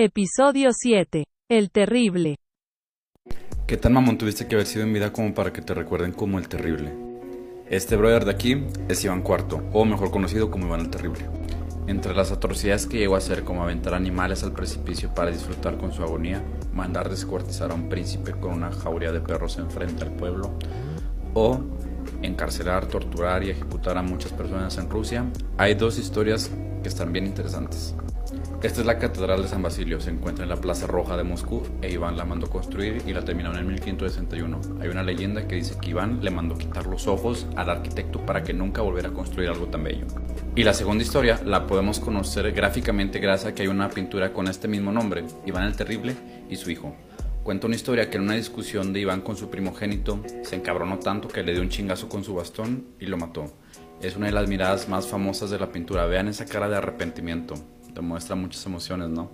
Episodio 7. El terrible. ¿Qué tan mamón tuviste que haber sido en vida como para que te recuerden como el terrible? Este brother de aquí es Iván IV, o mejor conocido como Iván el Terrible. Entre las atrocidades que llegó a hacer como aventar animales al precipicio para disfrutar con su agonía, mandar descuartizar a un príncipe con una jauría de perros enfrente al pueblo, o encarcelar, torturar y ejecutar a muchas personas en Rusia, hay dos historias que están bien interesantes. Esta es la Catedral de San Basilio, se encuentra en la Plaza Roja de Moscú e Iván la mandó construir y la terminó en 1561. Hay una leyenda que dice que Iván le mandó quitar los ojos al arquitecto para que nunca volviera a construir algo tan bello. Y la segunda historia la podemos conocer gráficamente gracias a que hay una pintura con este mismo nombre, Iván el Terrible y su hijo. Cuenta una historia que en una discusión de Iván con su primogénito se encabronó tanto que le dio un chingazo con su bastón y lo mató. Es una de las miradas más famosas de la pintura. Vean esa cara de arrepentimiento demuestra muchas emociones, ¿no?